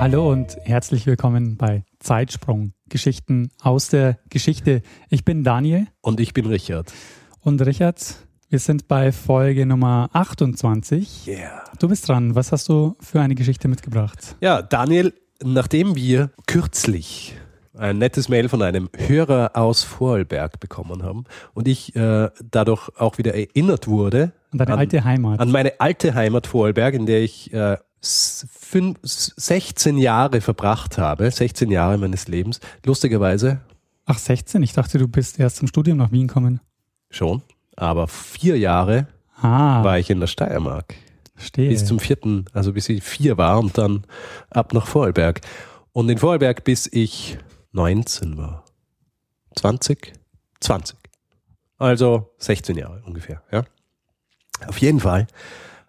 Hallo und herzlich willkommen bei Zeitsprung, Geschichten aus der Geschichte. Ich bin Daniel. Und ich bin Richard. Und Richard, wir sind bei Folge Nummer 28. Yeah. Du bist dran. Was hast du für eine Geschichte mitgebracht? Ja, Daniel, nachdem wir kürzlich ein nettes Mail von einem Hörer aus Vorarlberg bekommen haben und ich äh, dadurch auch wieder erinnert wurde. An deine an, alte Heimat. An meine alte Heimat Vorarlberg, in der ich äh, 16 Jahre verbracht habe, 16 Jahre meines Lebens, lustigerweise. Ach, 16? Ich dachte, du bist erst zum Studium nach Wien gekommen. Schon, aber vier Jahre ah, war ich in der Steiermark. Verstehe. Bis zum vierten, also bis ich vier war und dann ab nach Vorarlberg. Und in Vorarlberg bis ich 19 war. 20? 20. Also 16 Jahre ungefähr, ja. Auf jeden Fall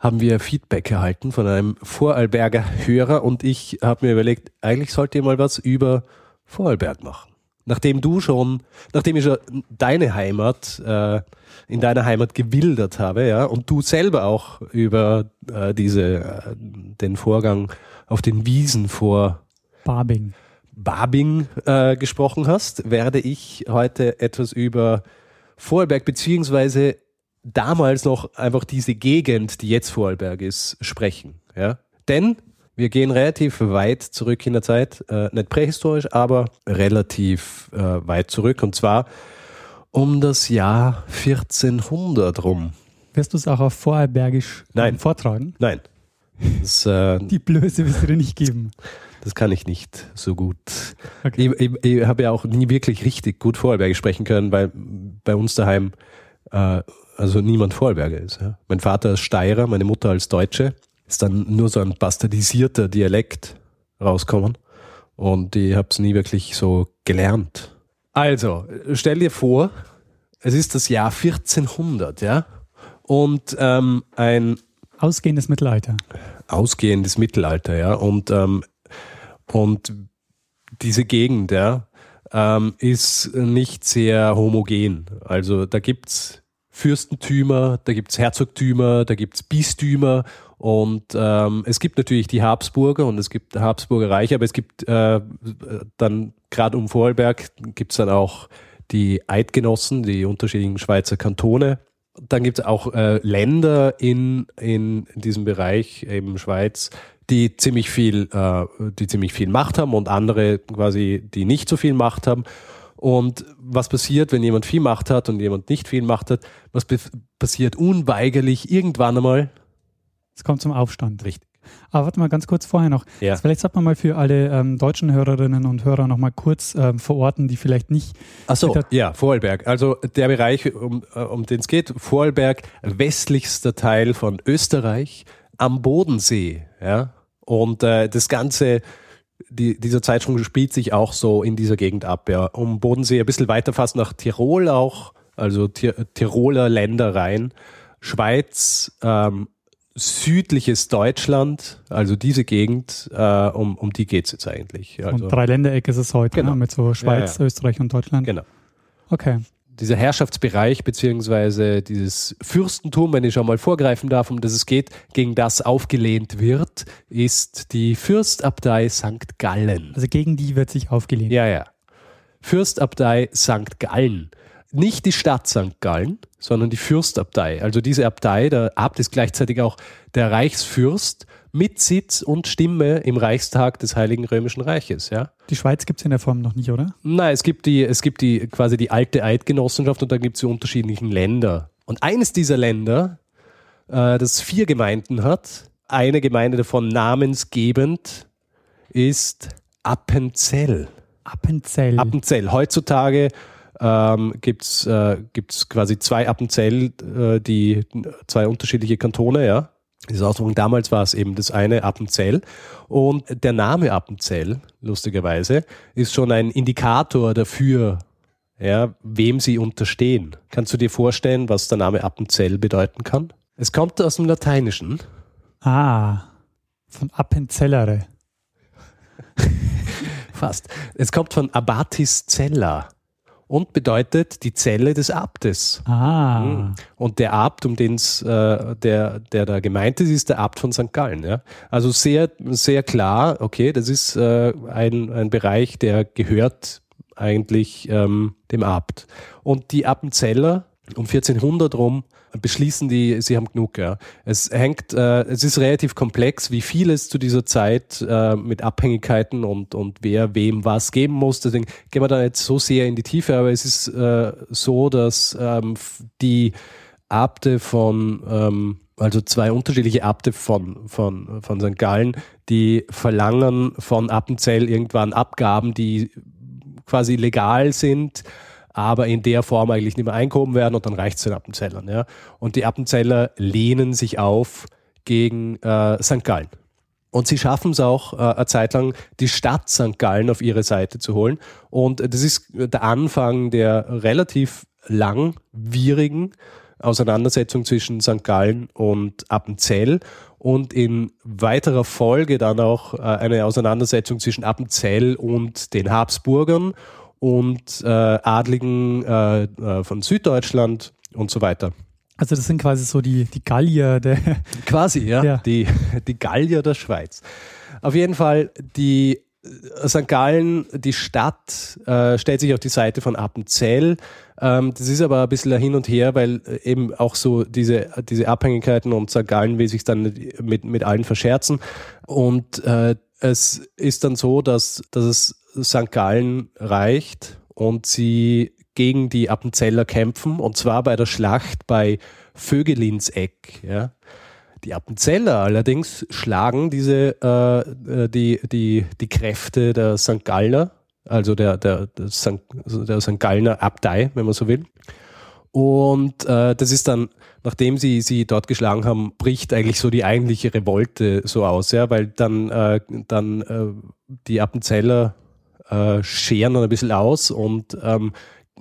haben wir Feedback erhalten von einem Vorarlberger Hörer und ich habe mir überlegt, eigentlich sollte ihr mal was über Vorarlberg machen. Nachdem du schon, nachdem ich schon deine Heimat, äh, in deiner Heimat gewildert habe, ja, und du selber auch über äh, diese, äh, den Vorgang auf den Wiesen vor Barbing. Barbing äh, gesprochen hast, werde ich heute etwas über Vorarlberg beziehungsweise damals noch einfach diese Gegend, die jetzt Vorarlberg ist, sprechen. Ja? Denn wir gehen relativ weit zurück in der Zeit, äh, nicht prähistorisch, aber relativ äh, weit zurück und zwar um das Jahr 1400 rum. Wirst du es auch auf Vorarlbergisch ähm, Nein. vortragen? Nein, das, äh, Die Blöße wirst du dir nicht geben. das kann ich nicht so gut. Okay. Ich, ich, ich habe ja auch nie wirklich richtig gut Vorarlbergisch sprechen können, weil bei uns daheim äh, also niemand Vorarlberger ist. Ja. Mein Vater ist Steirer, meine Mutter als Deutsche. Ist dann nur so ein bastardisierter Dialekt rauskommen. Und ich habe es nie wirklich so gelernt. Also, stell dir vor, es ist das Jahr 1400, ja. Und ähm, ein Ausgehendes Mittelalter. ausgehendes Mittelalter, ja. Und, ähm, und diese Gegend, ja, ähm, ist nicht sehr homogen. Also da gibt's Fürstentümer, da gibt's Herzogtümer, da gibt's Bistümer und ähm, es gibt natürlich die Habsburger und es gibt Habsburger Reich, aber es gibt äh, dann gerade um Vorarlberg gibt's dann auch die Eidgenossen, die unterschiedlichen Schweizer Kantone. Dann gibt's auch äh, Länder in, in diesem Bereich, eben Schweiz, die ziemlich viel, äh, die ziemlich viel Macht haben und andere quasi, die nicht so viel Macht haben. Und was passiert, wenn jemand viel Macht hat und jemand nicht viel Macht hat? Was passiert unweigerlich irgendwann einmal? Es kommt zum Aufstand. Richtig. Aber warte mal ganz kurz vorher noch. Ja. Vielleicht sollte man mal für alle ähm, deutschen Hörerinnen und Hörer noch mal kurz ähm, verorten, die vielleicht nicht. Ach so, Bitte. ja, Vorarlberg. Also der Bereich, um, äh, um den es geht, Vorarlberg, westlichster Teil von Österreich am Bodensee. Ja? Und äh, das Ganze, die, dieser Zeitsprung spielt sich auch so in dieser Gegend ab. Ja? Um Bodensee ein bisschen weiter fast nach Tirol auch, also Ti- Tiroler Ländereien, Schweiz, ähm, südliches Deutschland, also diese Gegend, äh, um, um die geht es jetzt eigentlich. Also, und Dreiländereck ist es heute, Genau. ne? mit so Schweiz, Ja, Österreich und Deutschland. genau. Okay. Dieser Herrschaftsbereich beziehungsweise dieses Fürstentum, wenn ich schon mal vorgreifen darf, um das es geht, gegen das aufgelehnt wird, ist die Fürstabtei St. Gallen. Also gegen die wird sich aufgelehnt. Ja, ja. Fürstabtei St. Gallen. Nicht die Stadt St. Gallen, sondern die Fürstabtei. Also diese Abtei, der Abt ist gleichzeitig auch der Reichsfürst mit Sitz und Stimme im Reichstag des Heiligen Römischen Reiches, ja. Die Schweiz gibt es in der Form noch nicht, oder? Nein, es gibt die, es gibt die quasi die alte Eidgenossenschaft und dann gibt es die unterschiedlichen Länder. Und eines dieser Länder, äh, das vier Gemeinden hat, eine Gemeinde davon namensgebend, ist Appenzell. Appenzell. Appenzell. Heutzutage ähm, gibt es äh, gibt's quasi zwei Appenzell, äh, die zwei unterschiedliche Kantone, ja. Diese Ausdruckung damals war es eben das eine Appenzell. Und der Name Appenzell, lustigerweise, ist schon ein Indikator dafür, ja, wem sie unterstehen. Kannst du dir vorstellen, was der Name Appenzell bedeuten kann? Es kommt aus dem Lateinischen. Ah, von Appenzellere. Fast. Es kommt von Abatis Cella und bedeutet die Zelle des Abtes. Ah. Mhm. Und der Abt, um den es, äh, der, der da gemeint ist, ist der Abt von St. Gallen. Ja? Also sehr, sehr klar, okay, das ist äh, ein, ein Bereich, der gehört eigentlich ähm, dem Abt. Und die Appenzeller um 1400 rum beschließen die, sie haben genug. Ja. Es hängt, äh, es ist relativ komplex, wie vieles zu dieser Zeit äh, mit Abhängigkeiten und, und wer wem was geben muss. Deswegen gehen wir da nicht so sehr in die Tiefe, aber es ist äh, so, dass ähm, die Abte von, ähm, also zwei unterschiedliche Abte von, von, von St. Gallen, die verlangen von Appenzell irgendwann Abgaben, die quasi legal sind aber in der Form eigentlich nicht mehr einkommen werden und dann reicht es den Appenzellern. Ja? Und die Appenzeller lehnen sich auf gegen äh, St. Gallen. Und sie schaffen es auch äh, eine Zeit lang, die Stadt St. Gallen auf ihre Seite zu holen. Und das ist der Anfang der relativ langwierigen Auseinandersetzung zwischen St. Gallen und Appenzell und in weiterer Folge dann auch äh, eine Auseinandersetzung zwischen Appenzell und den Habsburgern und äh, Adligen äh, äh, von Süddeutschland und so weiter. Also das sind quasi so die, die Gallier der quasi, ja, ja. Die, die Gallier der Schweiz. Auf jeden Fall, die äh, St. Gallen, die Stadt, äh, stellt sich auf die Seite von Appenzell. Ähm, das ist aber ein bisschen hin und her, weil äh, eben auch so diese, diese Abhängigkeiten und St. Gallen will sich dann mit, mit allen verscherzen. Und äh, es ist dann so, dass, dass es St. Gallen reicht und sie gegen die Appenzeller kämpfen, und zwar bei der Schlacht bei Vögelinseck. Ja. Die Appenzeller allerdings schlagen diese, äh, äh die, die, die Kräfte der St. Gallner, also der, der, der, St. der St. Gallner Abtei, wenn man so will. Und äh, das ist dann, nachdem sie sie dort geschlagen haben, bricht eigentlich so die eigentliche Revolte so aus, ja, weil dann, äh, dann äh, die Appenzeller äh, scheren dann ein bisschen aus und ähm,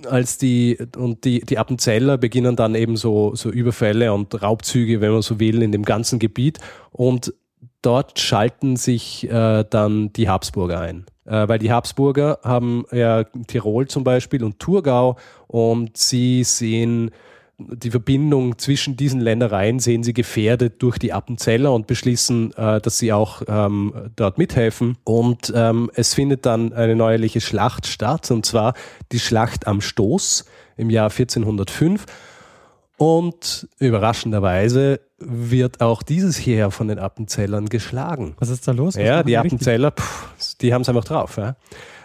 als die und die, die Appenzeller beginnen dann eben so, so Überfälle und Raubzüge, wenn man so will, in dem ganzen Gebiet und dort schalten sich äh, dann die Habsburger ein. Äh, weil die Habsburger haben ja Tirol zum Beispiel und Thurgau und sie sehen die Verbindung zwischen diesen Ländereien sehen sie gefährdet durch die Appenzeller und beschließen, äh, dass sie auch ähm, dort mithelfen. Und ähm, es findet dann eine neuerliche Schlacht statt, und zwar die Schlacht am Stoß im Jahr 1405. Und überraschenderweise wird auch dieses Heer von den Appenzellern geschlagen. Was ist da los? Was ja, die Appenzeller, pff, die haben es einfach drauf. Ja.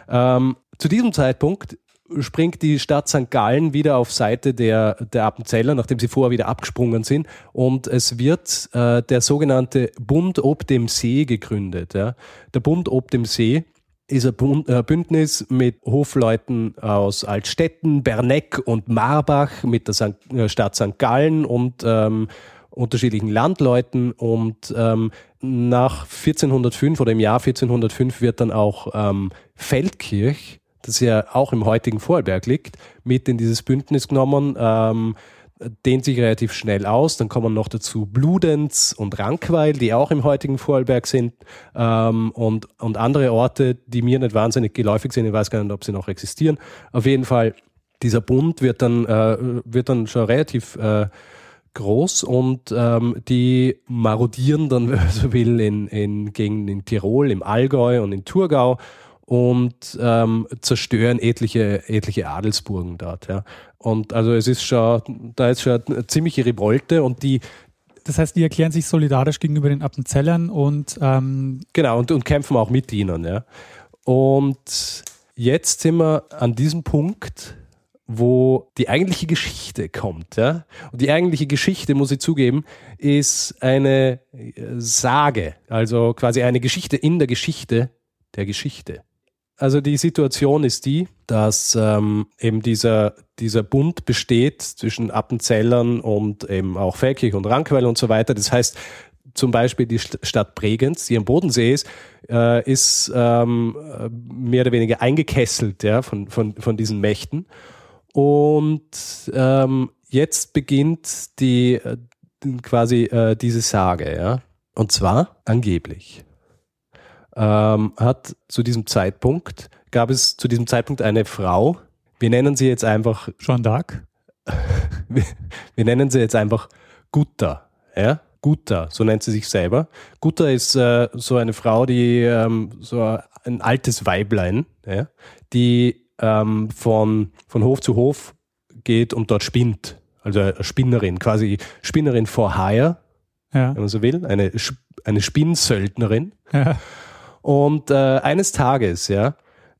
Ähm, zu diesem Zeitpunkt springt die Stadt St. Gallen wieder auf Seite der, der Appenzeller, nachdem sie vorher wieder abgesprungen sind. Und es wird äh, der sogenannte Bund ob dem See gegründet. Ja. Der Bund ob dem See ist ein äh, Bündnis mit Hofleuten aus Altstetten, Berneck und Marbach, mit der St. Äh, Stadt St. Gallen und ähm, unterschiedlichen Landleuten. Und ähm, nach 1405 oder im Jahr 1405 wird dann auch ähm, Feldkirch das ja auch im heutigen Vorarlberg liegt, mit in dieses Bündnis genommen. Ähm, dehnt sich relativ schnell aus. Dann kommen noch dazu Bludenz und Rankweil, die auch im heutigen Vorarlberg sind ähm, und, und andere Orte, die mir nicht wahnsinnig geläufig sind. Ich weiß gar nicht, ob sie noch existieren. Auf jeden Fall, dieser Bund wird dann, äh, wird dann schon relativ äh, groß und ähm, die marodieren dann, wenn man so will, in, in Gegenden in Tirol, im Allgäu und in Thurgau und ähm, zerstören etliche, etliche Adelsburgen dort. Ja. Und also es ist schon, da ist schon eine ziemliche Revolte und die das heißt, die erklären sich solidarisch gegenüber den Appenzellern und ähm genau und, und kämpfen auch mit ihnen. Ja. Und jetzt sind wir an diesem Punkt, wo die eigentliche Geschichte kommt. Ja? Und die eigentliche Geschichte, muss ich zugeben, ist eine Sage, also quasi eine Geschichte in der Geschichte der Geschichte. Also die Situation ist die, dass ähm, eben dieser, dieser Bund besteht zwischen Appenzellern und eben auch Feldkirch und Rankwell und so weiter. Das heißt, zum Beispiel die Stadt Bregenz, die am Bodensee ist, äh, ist ähm, mehr oder weniger eingekesselt ja, von, von, von diesen Mächten. Und ähm, jetzt beginnt die äh, quasi äh, diese Sage, ja. Und zwar angeblich ähm, hat zu diesem Zeitpunkt, gab es zu diesem Zeitpunkt eine Frau, wir nennen sie jetzt einfach Jean d'Arc. wir, wir, nennen sie jetzt einfach Gutta. Ja? Gutta, so nennt sie sich selber. Gutta ist äh, so eine Frau, die ähm, so ein altes Weiblein, ja? die ähm, von, von Hof zu Hof geht und dort spinnt. Also eine Spinnerin, quasi Spinnerin for hire, ja. wenn man so will, eine, eine Spinnsöldnerin. Ja. Und äh, eines Tages, ja,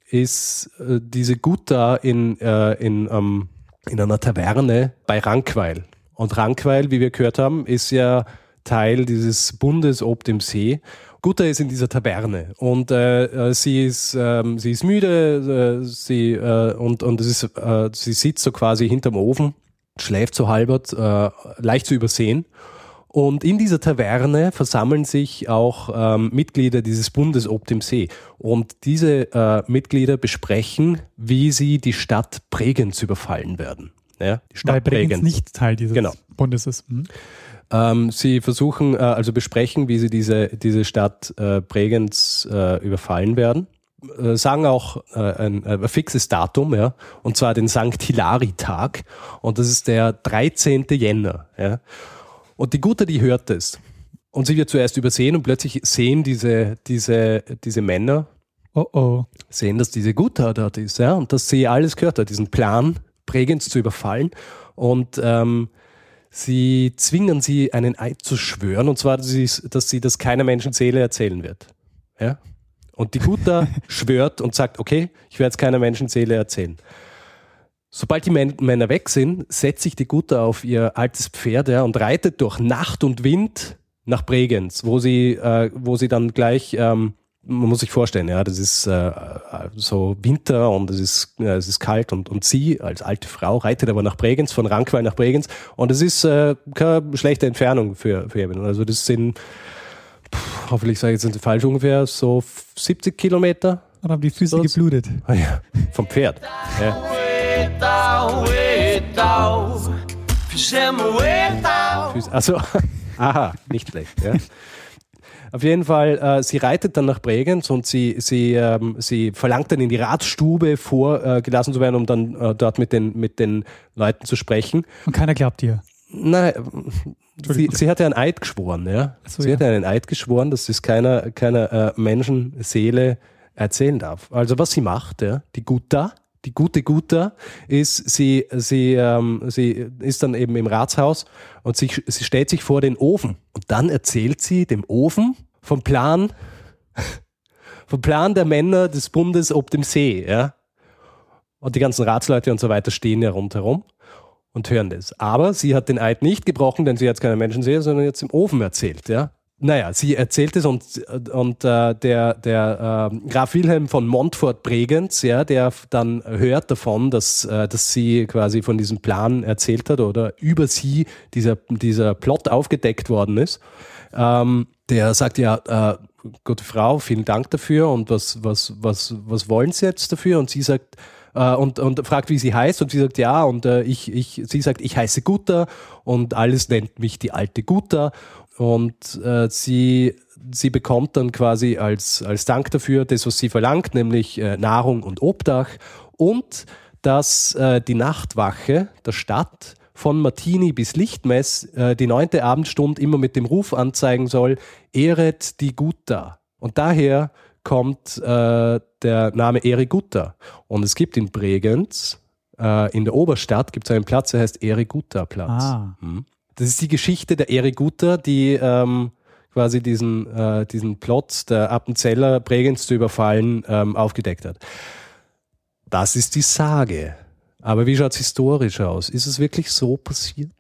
ist äh, diese Gutta in, äh, in, ähm, in einer Taverne bei Rankweil. Und Rankweil, wie wir gehört haben, ist ja Teil dieses Bundes ob dem See. Gutta ist in dieser Taverne und äh, äh sie ist ähm, sie ist müde, äh, sie äh, und und es ist äh, sie sitzt so quasi hinterm Ofen, schläft so halbert, äh, leicht zu übersehen und in dieser Taverne versammeln sich auch ähm, Mitglieder dieses Bundes ob dem See. Und diese äh, Mitglieder besprechen, wie sie die Stadt Bregenz überfallen werden. Ja, die Stadt Weil Bregenz, Bregenz nicht Teil dieses genau. Bundes ist. Mhm. Ähm, sie versuchen, äh, also besprechen, wie sie diese, diese Stadt äh, Bregenz äh, überfallen werden äh, sagen auch äh, ein, ein, fixes Datum, ja, und zwar den Sankt Hilari-Tag. Und das ist der 13. Jänner. Ja. Und die Gute, die hört es. Und sie wird zuerst übersehen und plötzlich sehen diese, diese, diese Männer, oh oh. sehen, dass diese Gute dort ist, ja, und dass sie alles gehört hat, diesen Plan, Bregenz zu überfallen. Und ähm, sie zwingen sie, einen Eid zu schwören, und zwar, dass sie, dass sie das keiner Menschenseele erzählen wird. Ja? Und die Gute schwört und sagt, okay, ich werde es keiner Menschenseele erzählen. Sobald die Männer weg sind, setzt sich die Gute auf ihr altes Pferd ja, und reitet durch Nacht und Wind nach Bregenz, wo sie, äh, wo sie dann gleich, ähm, man muss sich vorstellen, ja, das ist äh, so Winter und es ist, ja, es ist kalt und, und sie als alte Frau reitet aber nach Bregenz, von Rankweil nach Bregenz und es ist äh, keine schlechte Entfernung für, für ihn. Also das sind, pff, hoffentlich sage ich jetzt nicht falsch, ungefähr so 70 Kilometer. Und haben die Füße so, geblutet. Ah, ja, vom Pferd. Ja. Also, aha, nicht schlecht. Ja. Auf jeden Fall, äh, sie reitet dann nach Bregenz und sie, sie, ähm, sie verlangt dann in die Ratsstube vorgelassen äh, zu werden, um dann äh, dort mit den, mit den Leuten zu sprechen. Und keiner glaubt ihr? Nein, sie, sie hat ja einen Eid geschworen. Ja? So, sie ja. hat ja einen Eid geschworen, dass es keiner, keiner äh, Menschenseele erzählen darf. Also was sie macht, ja, die Gutta, die gute Guter ist, sie, sie, ähm, sie ist dann eben im Ratshaus und sie, sie stellt sich vor den Ofen und dann erzählt sie dem Ofen vom Plan, vom Plan der Männer des Bundes ob dem See, ja. Und die ganzen Ratsleute und so weiter stehen ja rundherum und hören das. Aber sie hat den Eid nicht gebrochen, denn sie hat keine Menschen sehen, sondern jetzt im Ofen erzählt, ja. Naja, sie erzählt es und, und äh, der, der äh, Graf Wilhelm von Montfort-Bregenz, ja, der dann hört davon, dass, äh, dass sie quasi von diesem Plan erzählt hat oder über sie dieser, dieser Plot aufgedeckt worden ist, ähm, der sagt ja, äh, gute Frau, vielen Dank dafür und was, was, was, was wollen Sie jetzt dafür? Und sie sagt, äh, und, und fragt, wie sie heißt und sie sagt ja und äh, ich, ich, sie sagt, ich heiße Guter und alles nennt mich die alte Guter und äh, sie, sie bekommt dann quasi als, als Dank dafür das, was sie verlangt, nämlich äh, Nahrung und Obdach und dass äh, die Nachtwache der Stadt von Martini bis Lichtmess äh, die neunte Abendstunde immer mit dem Ruf anzeigen soll, ehret die Gutta. Und daher kommt äh, der Name Erigutta. Und es gibt in Bregenz, äh, in der Oberstadt, gibt es einen Platz, der heißt Erigutta-Platz. Ah. Hm. Das ist die Geschichte der Eriguta, die ähm, quasi diesen, äh, diesen Plot der Appenzeller Bregenz zu überfallen ähm, aufgedeckt hat. Das ist die Sage. Aber wie schaut es historisch aus? Ist es wirklich so passiert?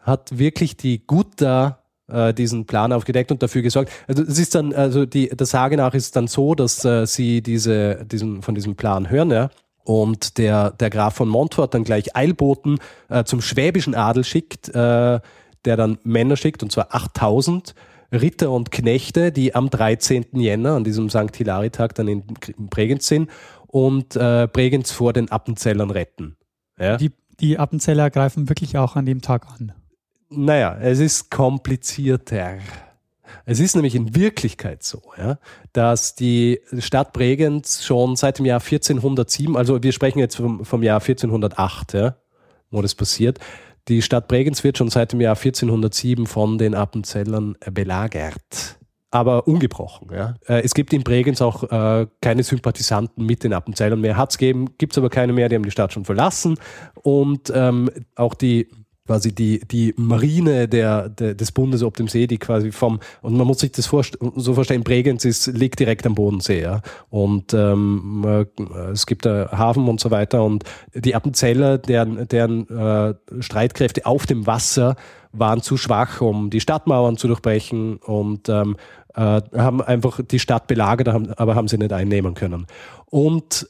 Hat wirklich die Gutta äh, diesen Plan aufgedeckt und dafür gesorgt? Also es ist dann, also die, der Sage nach ist dann so, dass äh, sie diese, diesen, von diesem Plan hören, ja, und der, der Graf von Montfort dann gleich Eilboten äh, zum schwäbischen Adel schickt, äh, der dann Männer schickt, und zwar 8000 Ritter und Knechte, die am 13. Jänner, an diesem St. Hilari-Tag, dann in Bregenz sind und äh, Bregenz vor den Appenzellern retten. Ja? Die, die Appenzeller greifen wirklich auch an dem Tag an. Naja, es ist komplizierter. Es ist nämlich in Wirklichkeit so, ja, dass die Stadt Bregenz schon seit dem Jahr 1407, also wir sprechen jetzt vom, vom Jahr 1408, ja, wo das passiert, die Stadt Bregenz wird schon seit dem Jahr 1407 von den Appenzellern belagert. Aber ungebrochen. Ja. Äh, es gibt in Bregenz auch äh, keine Sympathisanten mit den Appenzellern mehr. Hat es gegeben, gibt es aber keine mehr, die haben die Stadt schon verlassen. Und ähm, auch die quasi die, die Marine der, der, des Bundes ob dem See, die quasi vom, und man muss sich das vorst so vorstellen, Bregenz ist, liegt direkt am Bodensee, ja. Und ähm, äh, es gibt da Hafen und so weiter und die Appenzeller, deren, deren äh, Streitkräfte auf dem Wasser waren zu schwach, um die Stadtmauern zu durchbrechen und ähm, äh, haben einfach die Stadt belagert, aber haben sie nicht einnehmen können. Und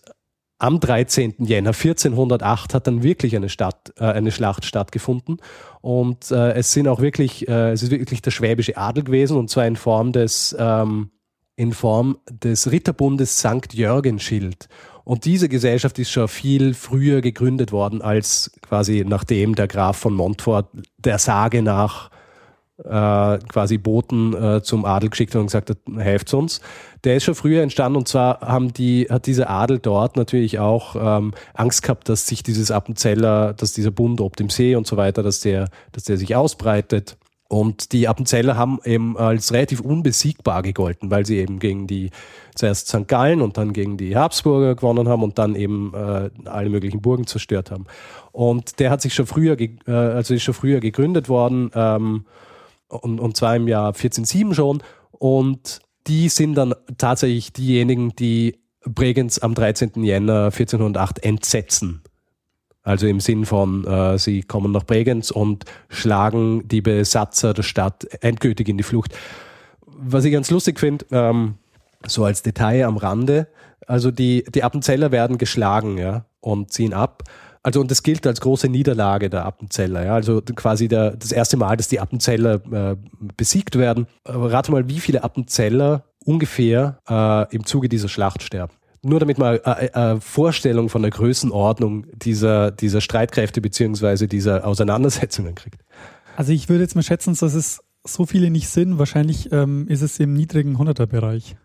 am 13. Jänner 1408 hat dann wirklich eine, Stadt, äh, eine Schlacht stattgefunden. Und äh, es sind auch wirklich, äh, es ist wirklich der schwäbische Adel gewesen, und zwar in Form des, ähm, in Form des Ritterbundes St. Jörgenschild. Und diese Gesellschaft ist schon viel früher gegründet worden, als quasi nachdem der Graf von Montfort der Sage nach äh, quasi Boten äh, zum Adel geschickt hat und gesagt hat, helft uns. Der ist schon früher entstanden und zwar haben die, hat dieser Adel dort natürlich auch ähm, Angst gehabt, dass sich dieses Appenzeller, dass dieser Bund ob dem See und so weiter, dass der, dass der sich ausbreitet. Und die Appenzeller haben eben als relativ unbesiegbar gegolten, weil sie eben gegen die zuerst St. Gallen und dann gegen die Habsburger gewonnen haben und dann eben äh, alle möglichen Burgen zerstört haben. Und der hat sich schon früher, äh, also ist schon früher gegründet worden. Ähm, und, und zwar im Jahr 1407 schon. Und die sind dann tatsächlich diejenigen, die Bregenz am 13. Jänner 1408 entsetzen. Also im Sinn von, äh, sie kommen nach Bregenz und schlagen die Besatzer der Stadt endgültig in die Flucht. Was ich ganz lustig finde, ähm, so als Detail am Rande, also die, die Appenzeller werden geschlagen ja, und ziehen ab. Also und das gilt als große Niederlage der Appenzeller. Ja? Also quasi der, das erste Mal, dass die Appenzeller äh, besiegt werden. Aber rate mal, wie viele Appenzeller ungefähr äh, im Zuge dieser Schlacht sterben. Nur damit man eine äh, äh, Vorstellung von der Größenordnung dieser, dieser Streitkräfte beziehungsweise dieser Auseinandersetzungen kriegt. Also ich würde jetzt mal schätzen, dass es so viele nicht sind. Wahrscheinlich ähm, ist es im niedrigen 100er-Bereich.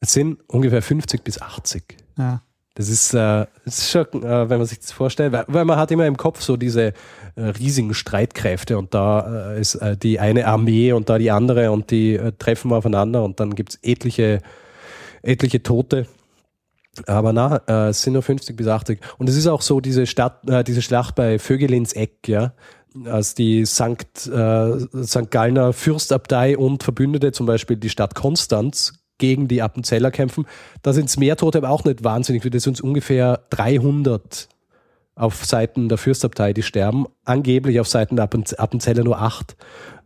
Es sind ungefähr 50 bis 80. Ja. Das ist, äh, ist schon, äh, wenn man sich das vorstellt, weil, weil, man hat immer im Kopf so diese äh, riesigen Streitkräfte und da äh, ist äh, die eine Armee und da die andere und die äh, treffen aufeinander und dann gibt es etliche, etliche Tote. Aber na, äh, es sind nur 50 bis 80. Und es ist auch so, diese Stadt, diese Schlacht bei Vögelins Eck, ja, als die Sankt, St. Gallner Fürstabtei und Verbündete, zum Beispiel die Stadt Konstanz, gegen die Appenzeller kämpfen. Da sind es mehr Tote, aber auch nicht wahnsinnig viele. Das sind ungefähr 300 auf Seiten der Fürstabtei, die sterben. Angeblich auf Seiten der Appenzeller nur acht.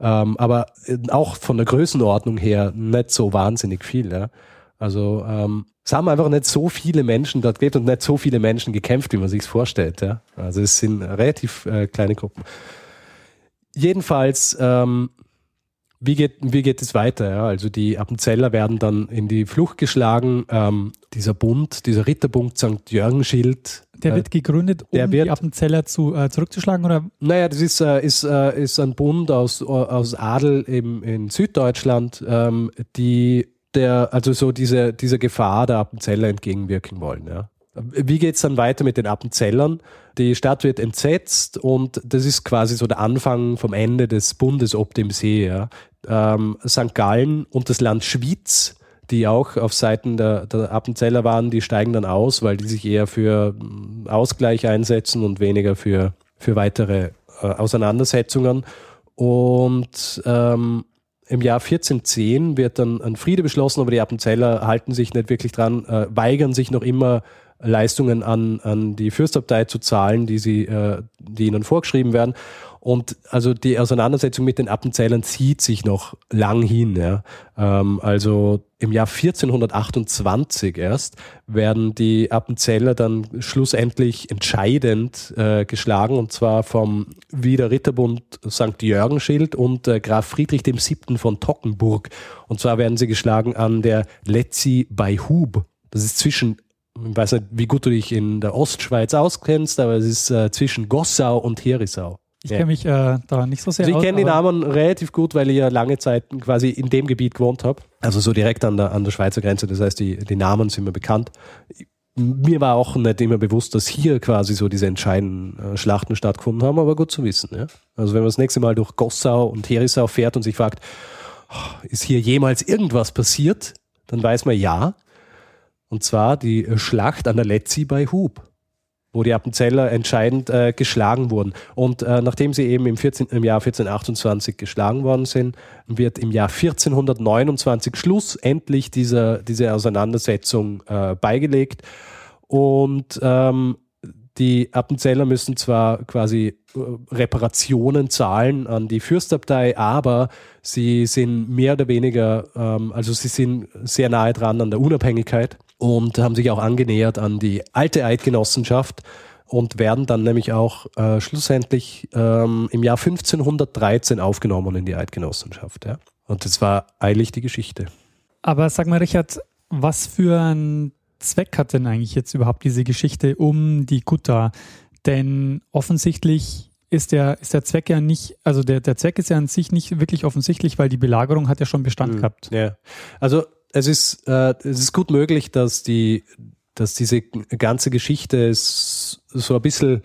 Ähm, aber äh, auch von der Größenordnung her nicht so wahnsinnig viel. Ja. Also ähm, es haben einfach nicht so viele Menschen dort gelebt und nicht so viele Menschen gekämpft, wie man sich vorstellt. Ja. Also es sind relativ äh, kleine Gruppen. Jedenfalls ähm, wie geht, wie geht es weiter? Ja? Also die Appenzeller werden dann in die Flucht geschlagen. Ähm, dieser Bund, dieser Ritterbund St. Jörgenschild. Der äh, wird gegründet, um wird, die Appenzeller zu, äh, zurückzuschlagen? Oder? Naja, das ist, äh, ist, äh, ist ein Bund aus, aus Adel im, in Süddeutschland, ähm, die der, also so diese, dieser Gefahr der Appenzeller entgegenwirken wollen. Ja? Wie geht es dann weiter mit den Appenzellern? Die Stadt wird entsetzt und das ist quasi so der Anfang vom Ende des Bundes ob dem See. Ja ähm, St. Gallen und das Land Schwyz, die auch auf Seiten der, der Appenzeller waren, die steigen dann aus, weil die sich eher für mm, Ausgleich einsetzen und weniger für, für weitere äh, Auseinandersetzungen. Und ähm, im Jahr 1410 wird dann ein Friede beschlossen, aber die Appenzeller halten sich nicht wirklich dran, äh, weigern sich noch immer Leistungen an, an die Fürstabtei zu zahlen, die, sie, äh, die ihnen vorgeschrieben werden. Und also die Auseinandersetzung mit den Appenzellern zieht sich noch lang hin. Ja. Ähm, also im Jahr 1428 erst werden die Appenzeller dann schlussendlich entscheidend äh, geschlagen und zwar vom Wiener Ritterbund St. Jörgenschild und äh, Graf Friedrich VII. von Tockenburg. Und zwar werden sie geschlagen an der Letzi bei Hub. Das ist zwischen, ich weiß nicht, wie gut du dich in der Ostschweiz auskennst, aber es ist äh, zwischen Gossau und Herisau. Ich kenne mich äh, da nicht so sehr also ich kenne die Namen relativ gut, weil ich ja lange Zeit quasi in dem Gebiet gewohnt habe. Also so direkt an der, an der Schweizer Grenze. Das heißt, die, die Namen sind mir bekannt. Mir war auch nicht immer bewusst, dass hier quasi so diese entscheidenden äh, Schlachten stattgefunden haben, aber gut zu wissen. Ja? Also wenn man das nächste Mal durch Gossau und Herisau fährt und sich fragt, oh, ist hier jemals irgendwas passiert, dann weiß man ja. Und zwar die Schlacht an der Letzi bei Hub wo die Appenzeller entscheidend äh, geschlagen wurden. Und äh, nachdem sie eben im, 14, im Jahr 1428 geschlagen worden sind, wird im Jahr 1429 schlussendlich dieser, diese Auseinandersetzung äh, beigelegt. Und ähm, die Appenzeller müssen zwar quasi äh, Reparationen zahlen an die Fürstabtei, aber sie sind mehr oder weniger, ähm, also sie sind sehr nahe dran an der Unabhängigkeit und haben sich auch angenähert an die alte Eidgenossenschaft und werden dann nämlich auch äh, schlussendlich ähm, im Jahr 1513 aufgenommen in die Eidgenossenschaft. Ja? Und das war eilig die Geschichte. Aber sag mal, Richard, was für einen Zweck hat denn eigentlich jetzt überhaupt diese Geschichte um die Gutta? Denn offensichtlich ist der, ist der Zweck ja nicht, also der, der Zweck ist ja an sich nicht wirklich offensichtlich, weil die Belagerung hat ja schon Bestand mhm. gehabt. Ja, also es ist, äh, es ist gut möglich, dass die, dass diese ganze Geschichte so ein bisschen,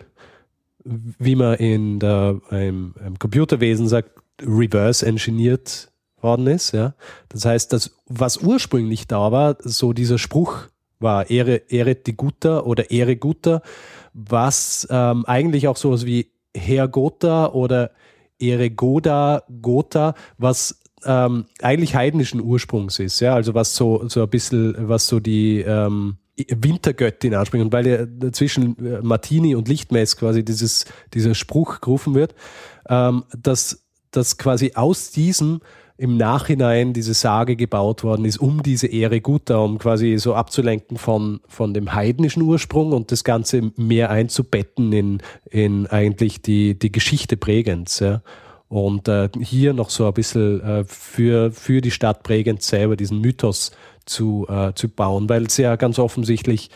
wie man in der, im, im Computerwesen sagt, reverse engineert worden ist. Ja? Das heißt, dass was ursprünglich da war, so dieser Spruch war Ehre, Ehre die Guter oder Ehre Guter, was ähm, eigentlich auch sowas wie Herr Gotha oder Ehre Goda, Gotha, was ähm, eigentlich heidnischen Ursprungs ist, ja, also was so, so ein bisschen, was so die ähm, Wintergöttin anspringt und weil ja zwischen äh, Martini und Lichtmess quasi dieses, dieser Spruch gerufen wird, ähm, dass, dass quasi aus diesem im Nachhinein diese Sage gebaut worden ist, um diese Ehre Guter, um quasi so abzulenken von, von dem heidnischen Ursprung und das Ganze mehr einzubetten in, in eigentlich die, die Geschichte Bregenz. Ja. Und äh, hier noch so ein bisschen äh, für, für die Stadt Bregenz selber diesen Mythos zu, äh, zu bauen, weil es ja ganz offensichtlich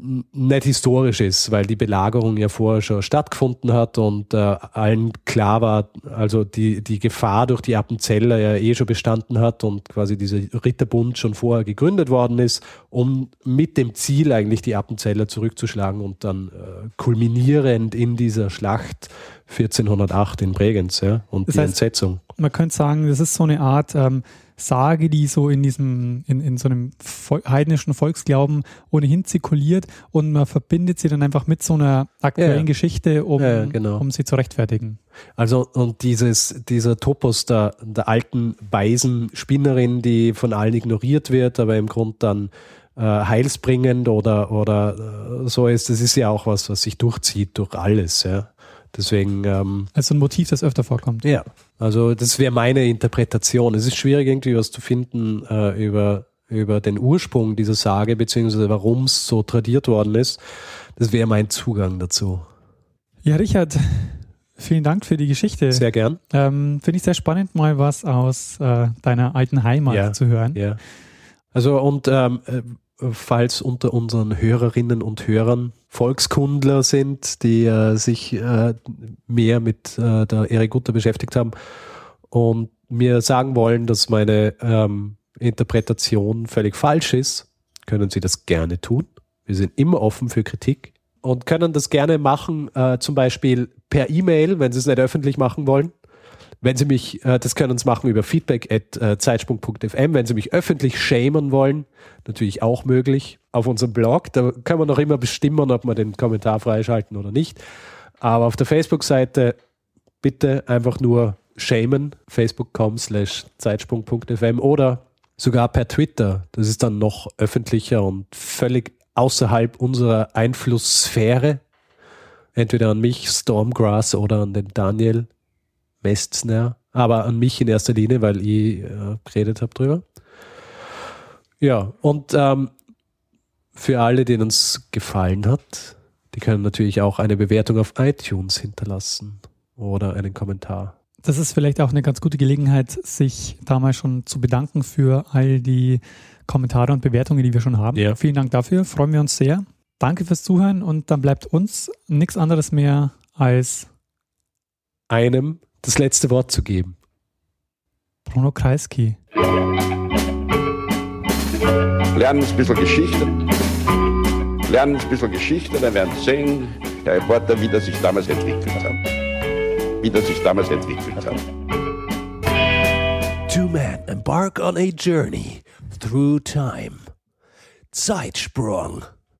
nicht historisch ist, weil die Belagerung ja vorher schon stattgefunden hat und äh, allen klar war, also die, die Gefahr durch die Appenzeller ja eh schon bestanden hat und quasi dieser Ritterbund schon vorher gegründet worden ist, um mit dem Ziel eigentlich die Appenzeller zurückzuschlagen und dann äh, kulminierend in dieser Schlacht 1408 in Bregenz ja, und das die heißt, Entsetzung. Man könnte sagen, das ist so eine Art ähm, Sage, die so in diesem, in, in so einem heidnischen Volksglauben ohnehin zirkuliert und man verbindet sie dann einfach mit so einer aktuellen ja. Geschichte, um, ja, genau. um sie zu rechtfertigen. Also und dieses, dieser Topos der, der alten weisen Spinnerin, die von allen ignoriert wird, aber im Grund dann äh, heilsbringend oder, oder äh, so ist, das ist ja auch was, was sich durchzieht durch alles, ja. Deswegen. Ähm, also ein Motiv, das öfter vorkommt. Ja, also das wäre meine Interpretation. Es ist schwierig, irgendwie was zu finden äh, über, über den Ursprung dieser Sage, beziehungsweise warum es so tradiert worden ist. Das wäre mein Zugang dazu. Ja, Richard, vielen Dank für die Geschichte. Sehr gern. Ähm, Finde ich sehr spannend, mal was aus äh, deiner alten Heimat ja, zu hören. Ja. Also und ähm, äh, falls unter unseren Hörerinnen und Hörern Volkskundler sind, die äh, sich äh, mehr mit äh, der Erik Gutter beschäftigt haben und mir sagen wollen, dass meine ähm, Interpretation völlig falsch ist, können Sie das gerne tun. Wir sind immer offen für Kritik und können das gerne machen, äh, zum Beispiel per E-Mail, wenn Sie es nicht öffentlich machen wollen. Wenn Sie mich, äh, das können Sie machen über feedback at äh, zeitsprung.fm. Wenn Sie mich öffentlich schämen wollen, natürlich auch möglich auf unserem Blog. Da können wir noch immer bestimmen, ob wir den Kommentar freischalten oder nicht. Aber auf der Facebook-Seite bitte einfach nur schämen, facebook.com slash zeitsprung.fm oder sogar per Twitter. Das ist dann noch öffentlicher und völlig außerhalb unserer Einflusssphäre. Entweder an mich, Stormgrass, oder an den Daniel Mestner, aber an mich in erster Linie, weil ich äh, geredet habe drüber. Ja, und ähm, für alle, denen es gefallen hat, die können natürlich auch eine Bewertung auf iTunes hinterlassen oder einen Kommentar. Das ist vielleicht auch eine ganz gute Gelegenheit, sich da mal schon zu bedanken für all die Kommentare und Bewertungen, die wir schon haben. Ja. Vielen Dank dafür, freuen wir uns sehr. Danke fürs Zuhören und dann bleibt uns nichts anderes mehr als Einem das letzte Wort zu geben. Bruno Kreisky. Lernen ein bisschen Geschichte. Lernen ein bisschen Geschichte, dann werden Sie sehen, Herr Reporter, wie das sich damals entwickelt hat. Wie das sich damals entwickelt hat. Two men embark on a journey through time. Zeitsprung.